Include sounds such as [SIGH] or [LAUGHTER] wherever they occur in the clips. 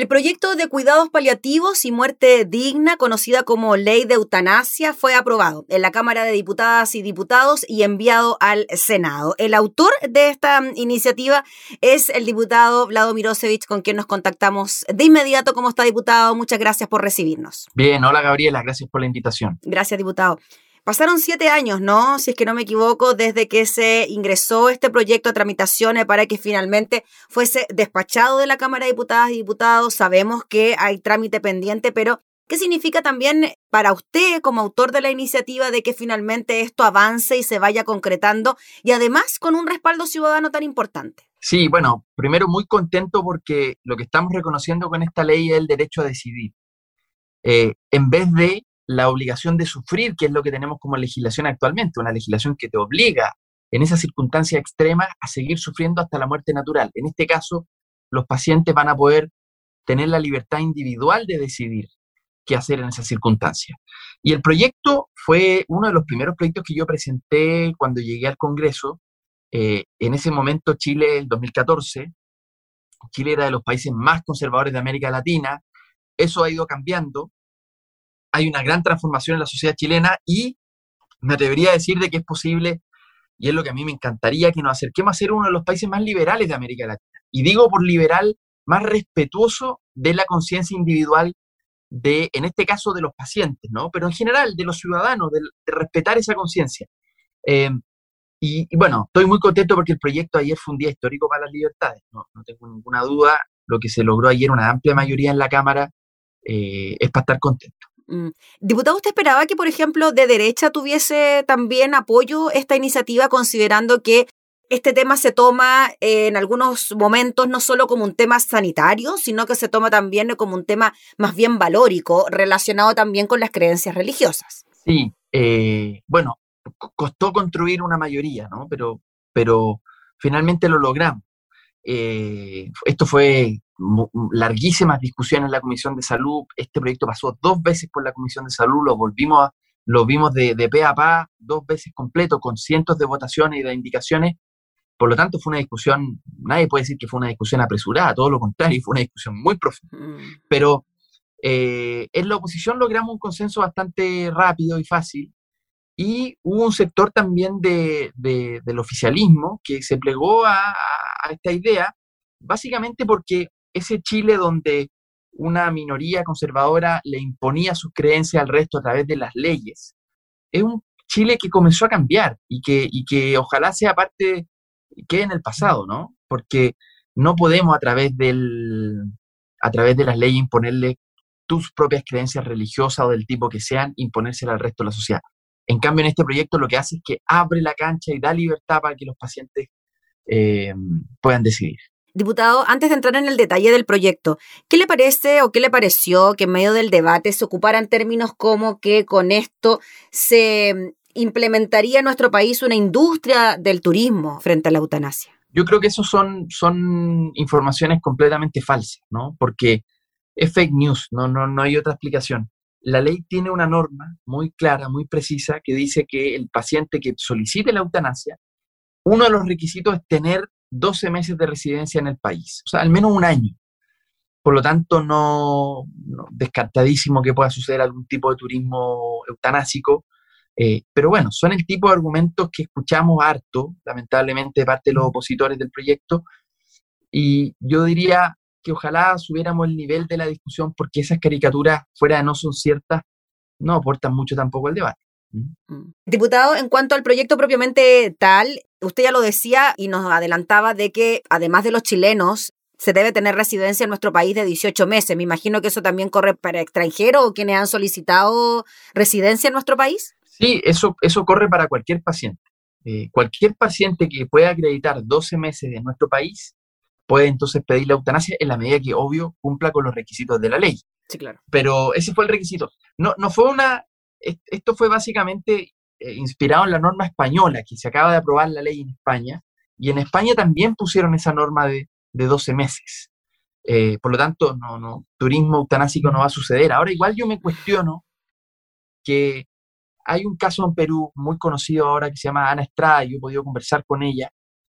El proyecto de cuidados paliativos y muerte digna, conocida como Ley de Eutanasia, fue aprobado en la Cámara de Diputadas y Diputados y enviado al Senado. El autor de esta iniciativa es el diputado Vlado Mirosevich, con quien nos contactamos de inmediato. ¿Cómo está, diputado? Muchas gracias por recibirnos. Bien, hola Gabriela, gracias por la invitación. Gracias, diputado. Pasaron siete años, ¿no? Si es que no me equivoco, desde que se ingresó este proyecto a tramitaciones para que finalmente fuese despachado de la Cámara de Diputadas y Diputados. Sabemos que hay trámite pendiente, pero ¿qué significa también para usted como autor de la iniciativa de que finalmente esto avance y se vaya concretando y además con un respaldo ciudadano tan importante? Sí, bueno, primero muy contento porque lo que estamos reconociendo con esta ley es el derecho a decidir. Eh, en vez de la obligación de sufrir, que es lo que tenemos como legislación actualmente, una legislación que te obliga en esas circunstancias extremas a seguir sufriendo hasta la muerte natural. En este caso, los pacientes van a poder tener la libertad individual de decidir qué hacer en esas circunstancias. Y el proyecto fue uno de los primeros proyectos que yo presenté cuando llegué al Congreso. Eh, en ese momento, Chile, el 2014, Chile era de los países más conservadores de América Latina. Eso ha ido cambiando hay una gran transformación en la sociedad chilena y me atrevería a decir de que es posible, y es lo que a mí me encantaría, que nos acerquemos a ser uno de los países más liberales de América Latina. Y digo por liberal, más respetuoso de la conciencia individual de, en este caso, de los pacientes, ¿no? Pero en general, de los ciudadanos, de, respetar esa conciencia. Em, y, bueno, estoy muy contento porque el proyecto ayer fue un día histórico para las libertades, no, no tengo ninguna duda. Lo que se logró ayer, una amplia mayoría en la Cámara, eh, es para estar contento. Mm. Diputado, ¿usted esperaba que, por ejemplo, de derecha tuviese también apoyo esta iniciativa, considerando que este tema se toma eh, en algunos momentos no solo como un tema sanitario, sino que se toma también como un tema más bien valórico, relacionado también con las creencias religiosas? Sí, eh, bueno, costó construir una mayoría, ¿no? Pero, pero finalmente lo logramos. Eh, esto fue larguísimas discusiones en la Comisión de Salud. Este proyecto pasó dos veces por la Comisión de Salud, lo volvimos a, lo vimos de, de pe a pa dos veces completo, con cientos de votaciones y de indicaciones. Por lo tanto, fue una discusión, nadie puede decir que fue una discusión apresurada, todo lo contrario, fue una discusión muy profunda. Mm. Pero eh, en la oposición logramos un consenso bastante rápido y fácil. Y hubo un sector también de, del oficialismo que se plegó a, a esta idea, básicamente porque ese Chile donde una minoría conservadora le imponía sus creencias al resto a través de las leyes, es un Chile que comenzó a cambiar y que, y que ojalá sea parte, quede en el pasado, ¿no? Porque no podemos a través, del, a través de las leyes imponerle tus propias creencias religiosas o del tipo que sean, imponérselas al resto de la sociedad. En cambio, en este proyecto lo que hace es que abre la cancha y da libertad para que los pacientes eh, puedan decidir. Diputado, antes de entrar en el detalle del proyecto, ¿qué le parece o qué le pareció que en medio del debate se ocuparan términos como que con esto se implementaría en nuestro país una industria del turismo frente a la eutanasia? Yo creo que eso son, son informaciones completamente falsas, ¿no? Porque es fake news, no, no, no hay otra explicación. La ley tiene una norma muy clara, muy precisa, que dice que el paciente que solicite la eutanasia, uno de los requisitos es tener 12 meses de residencia en el país, o sea, al menos un año. Por lo tanto, no, descartadísimo que pueda suceder algún tipo de turismo eutanásico, eh, pero bueno, son el tipo de argumentos que escuchamos harto, lamentablemente, de parte de los opositores del proyecto, y yo diría que ojalá subiéramos el nivel de la discusión porque esas caricaturas, fuera de no son ciertas, no aportan mucho tampoco al debate. Mm. Diputado, en cuanto al proyecto propiamente tal, usted ya lo decía y nos adelantaba de que además de los chilenos, se debe tener residencia en nuestro país de 18 meses. Me imagino que eso también corre para extranjeros o quienes han solicitado residencia en nuestro país. Sí, eso, eso corre para cualquier paciente. Eh, cualquier paciente que pueda acreditar 12 meses en nuestro país puede entonces pedir la eutanasia en la medida que, obvio, cumpla con los requisitos de la ley. Sí, claro. Pero ese fue el requisito. No, no fue una, esto fue básicamente eh, inspirado en la norma española, que se acaba de aprobar la ley en España, y en España también pusieron esa norma de, 12 meses. Eh, por lo tanto, no, no, turismo eutanásico no va a suceder. Ahora, igual yo me cuestiono que hay un caso en Perú muy conocido ahora que se llama Ana Estrada, yo he podido conversar con ella,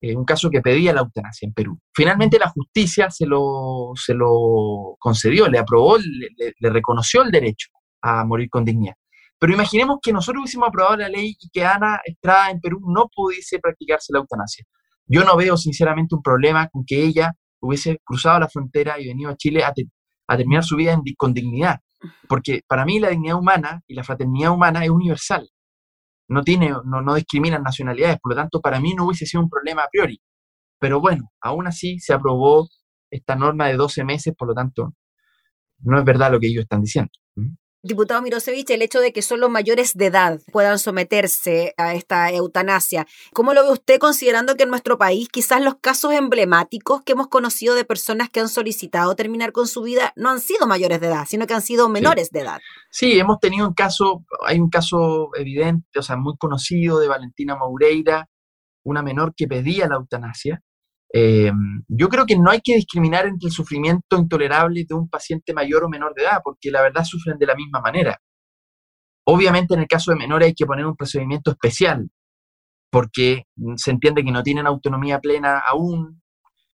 eh, un caso que pedía la eutanasia en Perú. Finalmente la justicia se lo, se lo concedió, le aprobó, le reconoció el derecho a morir con dignidad. Pero imaginemos que nosotros hubiésemos aprobado la ley y que Ana Estrada en Perú no pudiese practicarse la eutanasia. Yo no veo sinceramente un problema con que ella hubiese cruzado la frontera y venido a Chile a, terminar su vida con dignidad. Porque para mí la dignidad humana y la fraternidad humana es universal. No, tiene, no, no discriminan nacionalidades, por lo tanto, para mí no hubiese sido un problema a priori. Pero bueno, aún así se aprobó esta norma de 12 meses, por lo tanto, no es verdad lo que ellos están diciendo. Diputado Mirosevich, el hecho de que solo mayores de edad puedan someterse a esta eutanasia, ¿cómo lo ve usted considerando que en nuestro país quizás los casos emblemáticos que hemos conocido de personas que han solicitado terminar con su vida no han sido mayores de edad, sino que han sido menores de edad? Sí, hemos tenido un caso, hay un caso evidente, o sea, muy conocido de Valentina Moureira, una menor que pedía la eutanasia, eh, yo creo que no hay que discriminar entre el sufrimiento intolerable de un paciente mayor o menor de edad, porque la verdad sufren de la misma manera. Obviamente en el caso de menores hay que poner un procedimiento especial, porque se entiende que no tienen autonomía plena aún,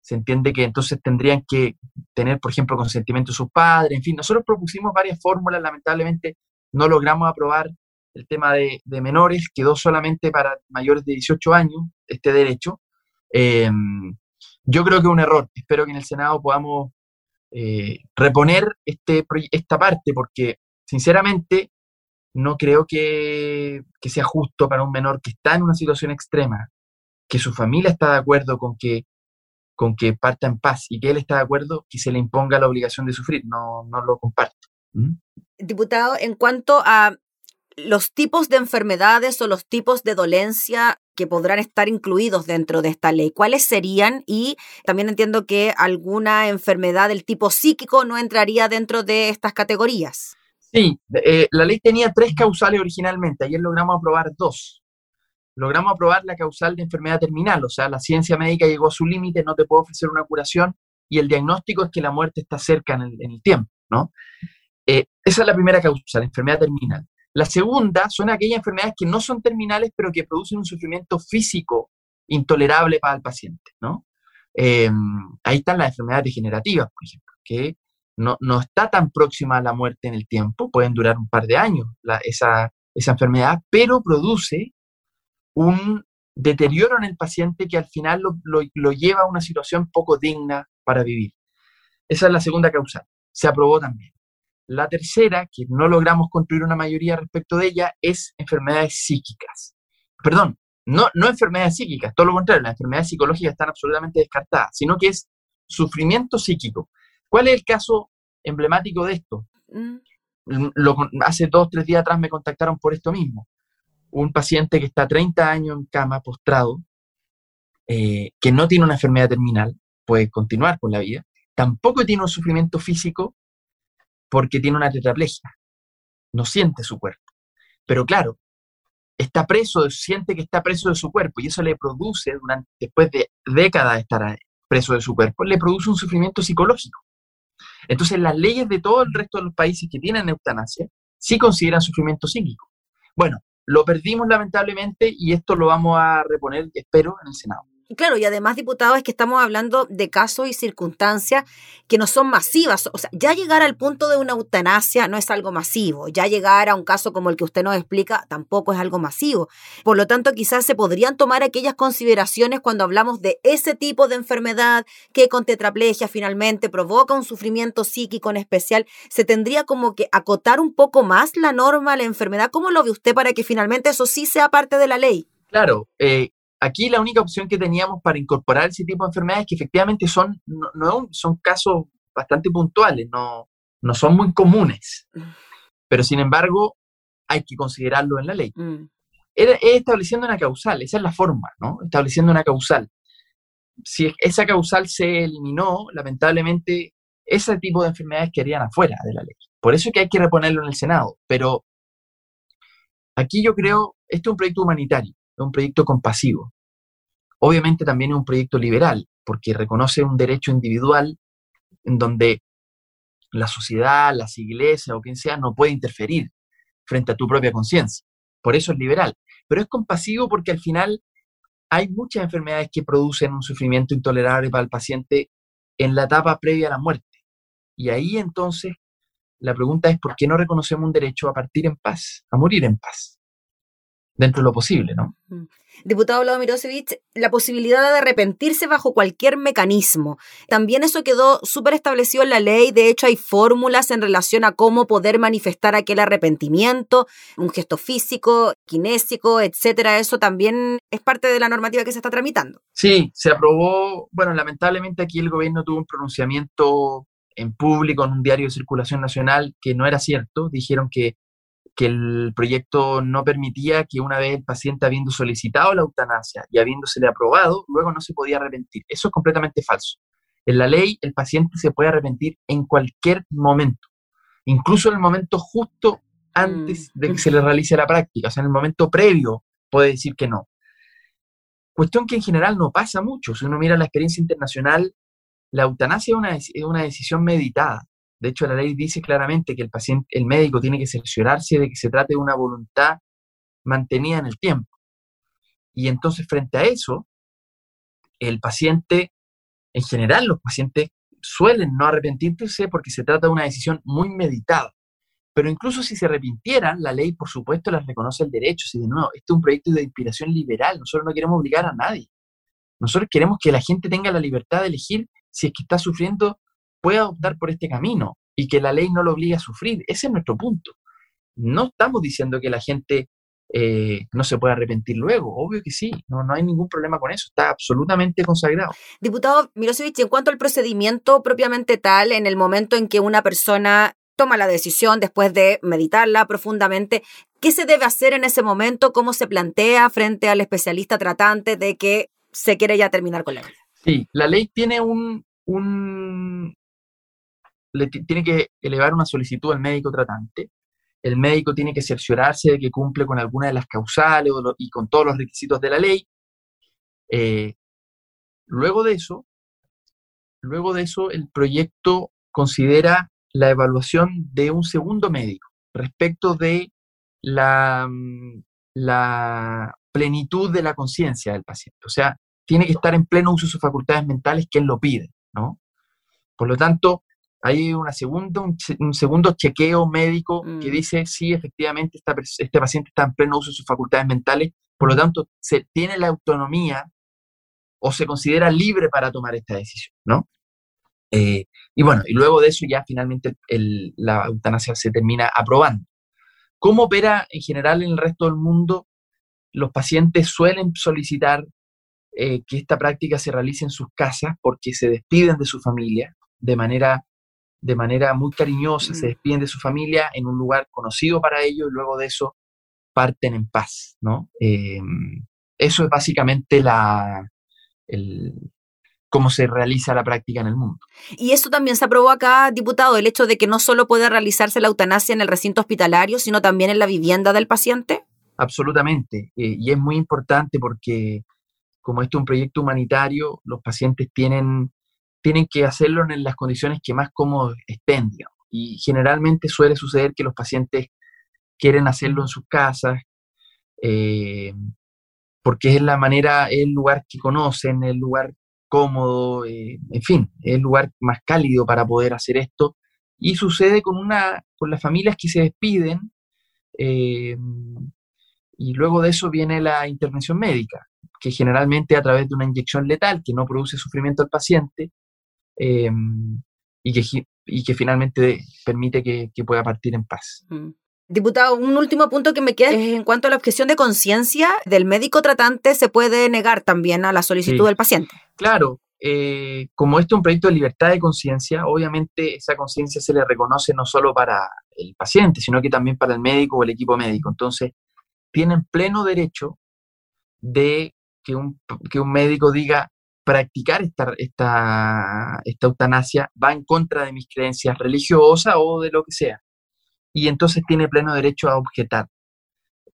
se entiende que entonces tendrían que tener, por ejemplo, consentimiento de sus padres, en fin, nosotros propusimos varias fórmulas, lamentablemente no logramos aprobar el tema de, menores, quedó solamente para mayores de 18 años este derecho. Eh, yo creo que es un error. Espero que en el Senado podamos eh, reponer este, esta parte, porque sinceramente no creo que, sea justo para un menor que está en una situación extrema, que su familia está de acuerdo con que, con que parta en paz y que él está de acuerdo que se le imponga la obligación de sufrir. No, no lo comparto. ¿Mm? Diputado, en cuanto a los tipos de enfermedades o los tipos de dolencia que podrán estar incluidos dentro de esta ley. ¿Cuáles serían? Y también entiendo que alguna enfermedad del tipo psíquico no entraría dentro de estas categorías. Sí, eh, la ley tenía tres causales originalmente, ayer logramos aprobar dos. Logramos aprobar la causal de enfermedad terminal, o sea, la ciencia médica llegó a su límite, no te puedo ofrecer una curación y el diagnóstico es que la muerte está cerca en el, tiempo, ¿no? Eh, esa es la primera causal, enfermedad terminal. La segunda son aquellas enfermedades que no son terminales, pero que producen un sufrimiento físico intolerable para el paciente, ¿no? Em, ahí están las enfermedades degenerativas, por ejemplo, que no, está tan próxima a la muerte en el tiempo, pueden durar un par de años esa, enfermedad, pero produce un deterioro en el paciente que al final lo, lo, lleva a una situación poco digna para vivir. Esa es la segunda causa. Se aprobó también. La tercera, que no logramos construir una mayoría respecto de ella, es enfermedades psíquicas. Perdón, no, no enfermedades psíquicas, todo lo contrario, las enfermedades psicológicas están absolutamente descartadas, sino que es sufrimiento psíquico. ¿Cuál es el caso emblemático de esto? Mm. Lo, hace dos, tres días atrás me contactaron por esto mismo. Un paciente que está 30 años en cama, postrado, eh, que no tiene una enfermedad terminal, puede continuar con la vida, tampoco tiene un sufrimiento físico porque tiene una tetraplegia, no siente su cuerpo. Pero claro, está preso, siente que está preso de su cuerpo y eso le produce, durante, después de décadas de estar preso de su cuerpo, le produce un sufrimiento psicológico. Entonces las leyes de todo el resto de los países que tienen eutanasia sí consideran sufrimiento psíquico. Bueno, lo perdimos lamentablemente y esto lo vamos a reponer, espero, en el Senado. Claro, y además, diputado, es que estamos hablando de casos y circunstancias que no son masivas. O sea, ya llegar al punto de una eutanasia no es algo masivo. Ya llegar a un caso como el que usted nos explica tampoco es algo masivo. Por lo tanto, quizás se podrían tomar aquellas consideraciones cuando hablamos de ese tipo de enfermedad que con tetraplegia finalmente provoca un sufrimiento psíquico en especial. Se tendría como que acotar un poco más la norma, la enfermedad. ¿Cómo lo ve usted para que finalmente eso sí sea parte de la ley? Claro, eh, aquí la única opción que teníamos para incorporar ese tipo de enfermedades que efectivamente son, no, son casos bastante puntuales, no, no son muy comunes, pero sin embargo hay que considerarlo en la ley. Mm. Es estableciendo una causal, esa es la forma, ¿no? Estableciendo una causal. Si esa causal se eliminó, lamentablemente ese tipo de enfermedades quedarían afuera de la ley. Por eso es que hay que reponerlo en el Senado. Pero aquí yo creo, este es un proyecto humanitario es un proyecto compasivo. Obviamente también es un proyecto liberal, porque reconoce un derecho individual en donde la sociedad, las iglesias o quien sea no puede interferir frente a tu propia conciencia. Por eso es liberal. Pero es compasivo porque al final hay muchas enfermedades que producen un sufrimiento intolerable para el paciente en la etapa previa a la muerte. Y ahí entonces la pregunta es por qué no reconocemos un derecho a partir en paz, a morir en paz, dentro de lo posible, ¿no? Mm. Diputado Vlado Mirosevich, la posibilidad de arrepentirse bajo cualquier mecanismo. También eso quedó súper establecido en la ley. De hecho, hay fórmulas en relación a cómo poder manifestar aquel arrepentimiento, un gesto físico, kinésico, etcétera. Eso también es parte de la normativa que se está tramitando. Sí, se aprobó. Bueno, lamentablemente aquí el gobierno tuvo un pronunciamiento en público en un diario de circulación nacional que no era cierto. Dijeron que, que el proyecto no permitía que una vez el paciente habiendo solicitado la eutanasia y habiéndosele aprobado, luego no se podía arrepentir. Eso es completamente falso. En la ley el paciente se puede arrepentir en cualquier momento, incluso en el momento justo antes de que se le realice la práctica, o sea, en el momento previo puede decir que no. Cuestión que en general no pasa mucho. Si uno mira la experiencia internacional, la eutanasia es una, decisión meditada. De hecho, la ley dice claramente que el paciente, el médico tiene que cerciorarse de que se trate de una voluntad mantenida en el tiempo. Y entonces, frente a eso, el paciente, en general, los pacientes suelen no arrepentirse porque se trata de una decisión muy meditada. Pero incluso si se arrepintieran, la ley, por supuesto, les reconoce el derecho. Si de nuevo, este es un proyecto de inspiración liberal, nosotros no queremos obligar a nadie. Nosotros queremos que la gente tenga la libertad de elegir si es que está sufriendo, pueda optar por este camino y que la ley no lo obligue a sufrir. Ese es nuestro punto. No estamos diciendo que la gente eh, no se pueda arrepentir luego. Obvio que sí, no, no hay ningún problema con eso. Está absolutamente consagrado. Diputado Mirosevic, en cuanto al procedimiento propiamente tal, en el momento en que una persona toma la decisión después de meditarla profundamente, ¿qué se debe hacer en ese momento? ¿Cómo se plantea frente al especialista tratante de que se quiere ya terminar con la vida? Sí, la ley tiene un, un tiene que elevar una solicitud al médico tratante. El médico tiene que cerciorarse de que cumple con alguna de las causales y con todos los requisitos de la ley. Eh, luego de eso, luego de eso, el proyecto considera la evaluación de un segundo médico respecto de la, mm, la plenitud de la conciencia del paciente. O sea, tiene que estar en pleno uso de sus facultades mentales quien lo pide, ¿no? Por lo tanto, hay una segunda, un, segundo chequeo médico que mm. dice si efectivamente este paciente está en pleno uso de sus facultades mentales, por lo tanto, se tiene la autonomía o se considera libre para tomar esta decisión, ¿no? Eh, y bueno, y luego de eso ya finalmente la eutanasia se termina aprobando. ¿Cómo opera en general en el resto del mundo? Los pacientes suelen solicitar eh, que esta práctica se realice en sus casas porque se despiden de su familia de manera, de manera muy cariñosa, se despiden de su familia en un lugar conocido para ellos y luego de eso parten en paz, ¿no? Em, eso es básicamente la, el, cómo se realiza la práctica en el mundo. Y eso también se aprobó acá, diputado, el hecho de que no solo puede realizarse la eutanasia en el recinto hospitalario, sino también en la vivienda del paciente. Absolutamente, eh, y es muy importante porque como esto es un proyecto humanitario, los pacientes tienen, tienen que hacerlo en las condiciones que más cómodos estén. Y generalmente suele suceder que los pacientes quieren hacerlo en sus casas, eh, porque es la manera, es el lugar que conocen, el lugar cómodo, eh, en fin, es el lugar más cálido para poder hacer esto. Y sucede con, una, con las familias que se despiden, eh, y luego de eso viene la intervención médica que generalmente a través de una inyección letal que no produce sufrimiento al paciente em, y, que, y que finalmente permite que, pueda partir en paz. Mm. Diputado, un último punto que me queda es en cuanto a la objeción de conciencia del médico tratante, se puede negar también a la solicitud del paciente. Claro, eh, como esto es un proyecto de libertad de conciencia, obviamente esa conciencia se le reconoce no solo para el paciente, sino que también para el médico o el equipo médico. Entonces, tienen pleno derecho de que un, que un médico diga practicar esta, esta, esta eutanasia va en contra de mis creencias religiosas o de lo que sea. Y entonces tiene pleno derecho a objetar.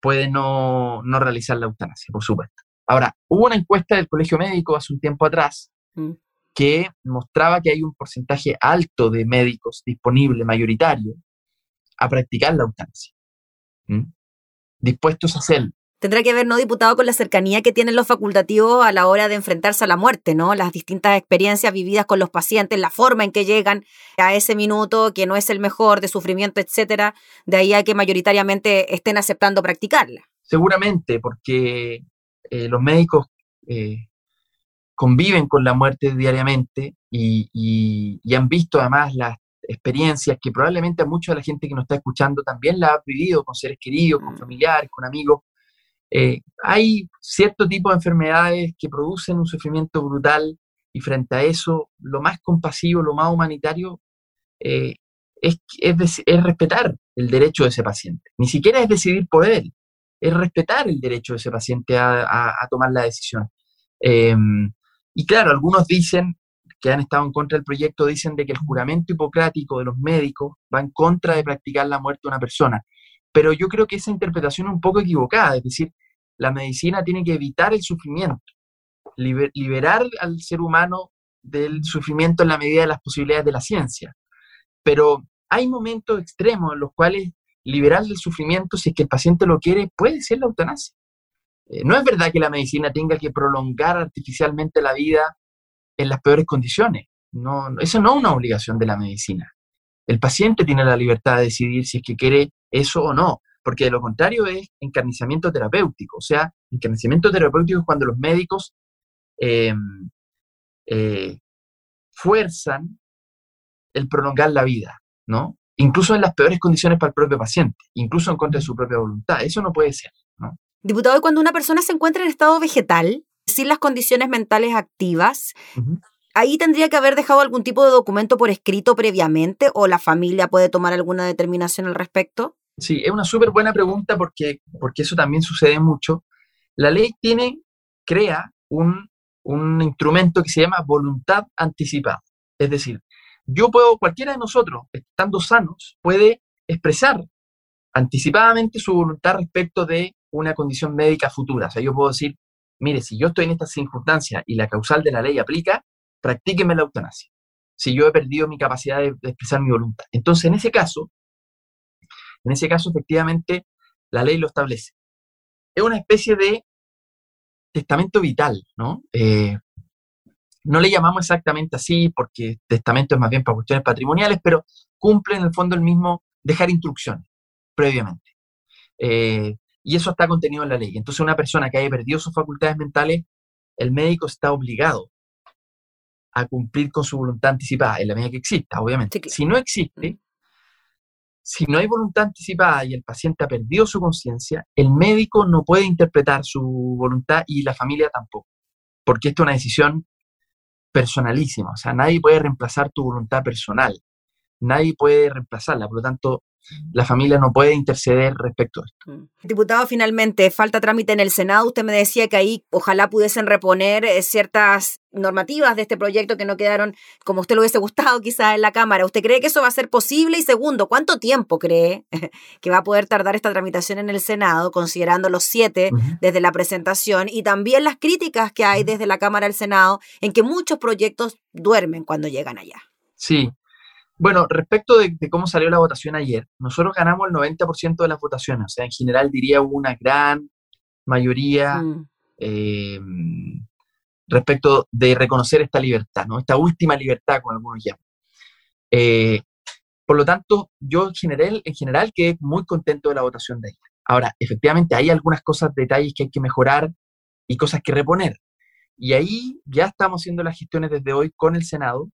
Puede no, no realizar la eutanasia, por supuesto. Ahora, hubo una encuesta del Colegio Médico hace un tiempo atrás mm. que mostraba que hay un porcentaje alto de médicos disponible, mayoritario, a practicar la eutanasia. dispuestos a hacerlo. Tendrá que ver, ¿no, diputado, con la cercanía que tienen los facultativos a la hora de enfrentarse a la muerte, ¿no? Las distintas experiencias vividas con los pacientes, la forma en que llegan a ese minuto, que no es el mejor, de sufrimiento, etcétera. De ahí a que mayoritariamente estén aceptando practicarla. Seguramente, porque eh, los médicos eh, conviven con la muerte diariamente y, han visto además las experiencias que probablemente a mucha de la gente que nos está escuchando también la ha vivido con seres queridos, con mm. familiares, con amigos. Eh, hay cierto tipo de enfermedades que producen un sufrimiento brutal y frente a eso, lo más compasivo, lo más humanitario eh, es, es, respetar el derecho de ese paciente. Ni siquiera es decidir por él, es respetar el derecho de ese paciente a, tomar la decisión. Em, y claro, algunos dicen que han estado en contra del proyecto, dicen de que el juramento hipocrático de los médicos va en contra de practicar la muerte de una persona. Pero yo creo que esa interpretación es un poco equivocada, es decir, la medicina tiene que evitar el sufrimiento, liberar al ser humano del sufrimiento en la medida de las posibilidades de la ciencia. Pero hay momentos extremos en los cuales liberar del sufrimiento, si es que el paciente lo quiere, puede ser la eutanasia. Eh, no es verdad que la medicina tenga que prolongar artificialmente la vida en las peores condiciones. No, eso no es una obligación de la medicina. El paciente tiene la libertad de decidir si es que quiere eso o no, porque de lo contrario es encarnizamiento terapéutico. O sea, encarnizamiento terapéutico es cuando los médicos em, eh, fuerzan el prolongar la vida, ¿no? Incluso en las peores condiciones para el propio paciente, incluso en contra de su propia voluntad. Eso no puede ser, ¿no? Diputado, cuando una persona se encuentra en estado vegetal, sin las condiciones mentales activas, ¿ahí tendría que haber dejado algún tipo de documento por escrito previamente o la familia puede tomar alguna determinación al respecto? Sí, es una súper buena pregunta porque, porque eso también sucede mucho. La ley tiene, crea un, un instrumento que se llama voluntad anticipada. Es decir, yo puedo, cualquiera de nosotros, estando sanos, puede expresar anticipadamente su voluntad respecto de una condición médica futura. O sea, yo puedo decir, mire, si yo estoy en estas circunstancias y la causal de la ley aplica, practíqueme la eutanasia. Si yo he perdido mi capacidad de, expresar mi voluntad. Entonces, en ese caso, en ese caso, efectivamente, la ley lo establece. Es una especie de testamento vital, ¿no? Eh, no le llamamos exactamente así porque testamento es más bien para cuestiones patrimoniales, pero cumple en el fondo el mismo dejar instrucciones previamente. Eh, y eso está contenido en la ley. Entonces, una persona que haya perdido sus facultades mentales, el médico está obligado a cumplir con su voluntad anticipada, en la medida que exista, obviamente. Si no existe, si no hay voluntad anticipada y el paciente ha perdido su conciencia, el médico no puede interpretar su voluntad y la familia tampoco, porque esto es una decisión personalísima, o sea, nadie puede reemplazar tu voluntad personal, nadie puede reemplazarla, por lo tanto, la familia no puede interceder respecto a esto. Mm. Diputado, finalmente, falta trámite en el Senado. Usted me decía que ahí ojalá pudiesen reponer eh, ciertas normativas de este proyecto que no quedaron como usted lo hubiese gustado quizás en la Cámara. ¿Usted cree que eso va a ser posible? Y segundo, ¿cuánto tiempo cree [LAUGHS] que va a poder tardar esta tramitación en el Senado, considerando los siete desde la presentación y también las críticas que hay desde la Cámara al Senado en que muchos proyectos duermen cuando llegan allá? Sí, bueno, respecto de, cómo salió la votación ayer, nosotros ganamos el 90% de las votaciones, o sea, en general diría una gran mayoría mm. eh, respecto de reconocer esta libertad, ¿no? Esta última libertad, como algunos llaman. Eh, por lo tanto, yo en general, en general quedé muy contento de la votación de ayer. Ahora, efectivamente, hay algunas cosas, detalles que hay que mejorar y cosas que reponer. Y ahí ya estamos haciendo las gestiones desde hoy con el Senado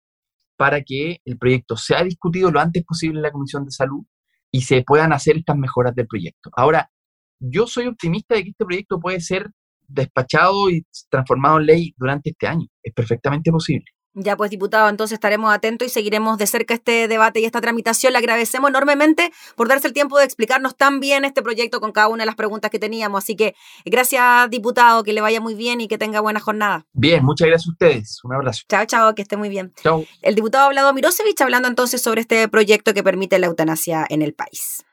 para que el proyecto sea discutido lo antes posible en la Comisión de Salud y se puedan hacer estas mejoras del proyecto. Ahora, yo soy optimista de que este proyecto puede ser despachado y transformado en ley durante este año. Es perfectamente posible. Ya pues, diputado, entonces estaremos atentos y seguiremos de cerca este debate y esta tramitación. Le agradecemos enormemente por darse el tiempo de explicarnos tan bien este proyecto con cada una de las preguntas que teníamos. Así que gracias, diputado, que le vaya muy bien y que tenga buena jornada. Bien, muchas gracias a ustedes. Un abrazo. Chao, chao, que esté muy bien. Chao. El diputado hablado Mirosevich hablando entonces sobre este proyecto que permite la eutanasia en el país.